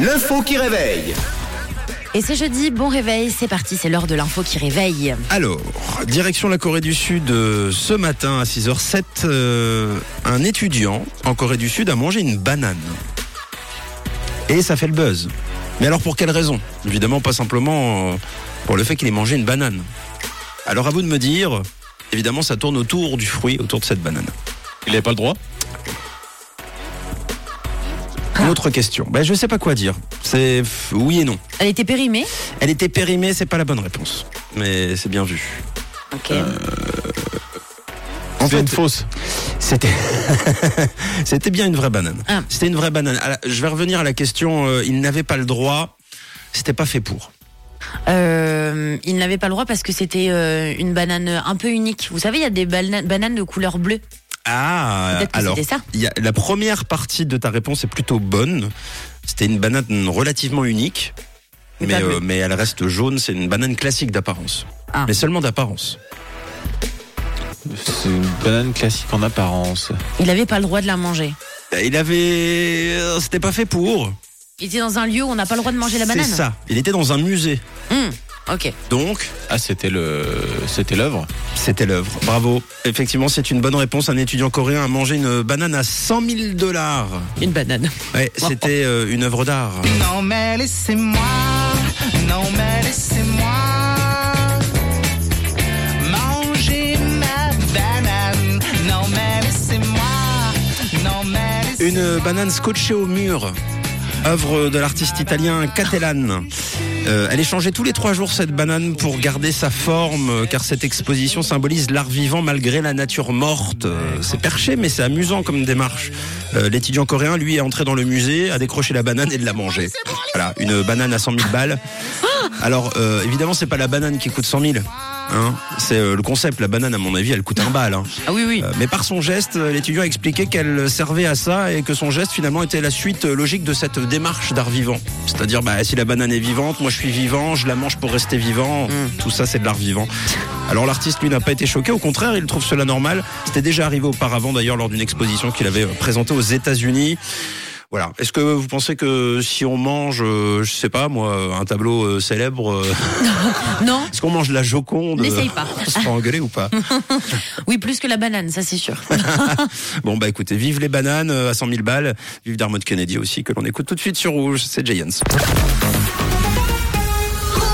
L'info qui réveille. Et c'est jeudi, bon réveil, c'est parti, c'est l'heure de l'info qui réveille. Alors, direction la Corée du Sud euh, ce matin à 6h07, euh, un étudiant en Corée du Sud a mangé une banane. Et ça fait le buzz. Mais alors pour quelle raison? Évidemment pas simplement euh, pour le fait qu'il ait mangé une banane. Alors à vous de me dire, évidemment ça tourne autour du fruit, autour de cette banane. Il n'avait pas le droit? Une autre question. Ben, je sais pas quoi dire. C'est oui et non. Elle était périmée? Elle était périmée, c'est pas la bonne réponse. Mais c'est bien vu. Ok. Euh, En fait, une fausse. C'était c'était bien une vraie banane. Ah. C'était une vraie banane. Je vais revenir à la question. euh, il n'avait pas le droit. C'était pas fait pour. Euh, il n'avait pas le droit parce que c'était euh, une banane un peu unique. Vous savez, il y a des bana- bananes de couleur bleue. Ah, alors ça. il y a- la première partie de ta réponse est plutôt bonne. C'était une banane relativement unique, Mais euh, mais elle reste jaune. C'est une banane classique d'apparence, Ah. mais seulement d'apparence. C'est une banane classique en apparence. Il n'avait pas le droit de la manger. Il avait, euh, c'était pas fait pour. Il était dans un lieu où on n'a pas le droit de manger la C'est banane. ça. Il était dans un musée, Hum, ok. donc Ah, c'était le, c'était l'œuvre. C'était l'œuvre. Bravo. Effectivement, c'est une bonne réponse. Un étudiant coréen a mangé une banane à 100 000 dollars. Une banane. Ouais, c'était euh, une œuvre d'art. Non mais laissez-moi, non mais laissez-moi manger ma banane. Non mais laissez-moi, non mais laissez Une banane scotchée au mur. Œuvre de l'artiste italien Catalan. Euh, elle est changée tous les trois jours cette banane pour garder sa forme, euh, car cette exposition symbolise l'art vivant malgré la nature morte. Euh, c'est perché, mais c'est amusant comme démarche. Euh, L'étudiant coréen, lui, est entré dans le musée, a décroché la banane et de la manger. Voilà, une banane à 100 000 balles. Alors, euh, évidemment, c'est pas la banane qui coûte 100 000. Hein c'est euh, le concept. La banane, à mon avis, elle coûte un bal. Hein. Ah oui, oui. Euh, Mais par son geste, euh, l'étudiant a expliqué qu'elle servait à ça et que son geste finalement était la suite logique de cette démarche d'art vivant. C'est-à-dire, bah, si la banane est vivante, moi je suis vivant, je la mange pour rester vivant. Tout ça, c'est de l'art vivant. Alors l'artiste, lui, n'a pas été choqué. Au contraire, il trouve cela normal. C'était déjà arrivé auparavant, d'ailleurs, lors d'une exposition qu'il avait présentée aux États-Unis. Voilà. Est-ce que vous pensez que si on mange, euh, je sais pas moi, un tableau euh, célèbre, euh, Non, est-ce qu'on mange de la Joconde N'essaye pas. On se fait engueuler ou pas oui, plus que la banane, ça c'est sûr. Bon bah écoutez, vive les bananes euh, à 100 000 balles, vive Dermot Kennedy aussi que l'on écoute tout de suite sur Rouge, c'est Giants.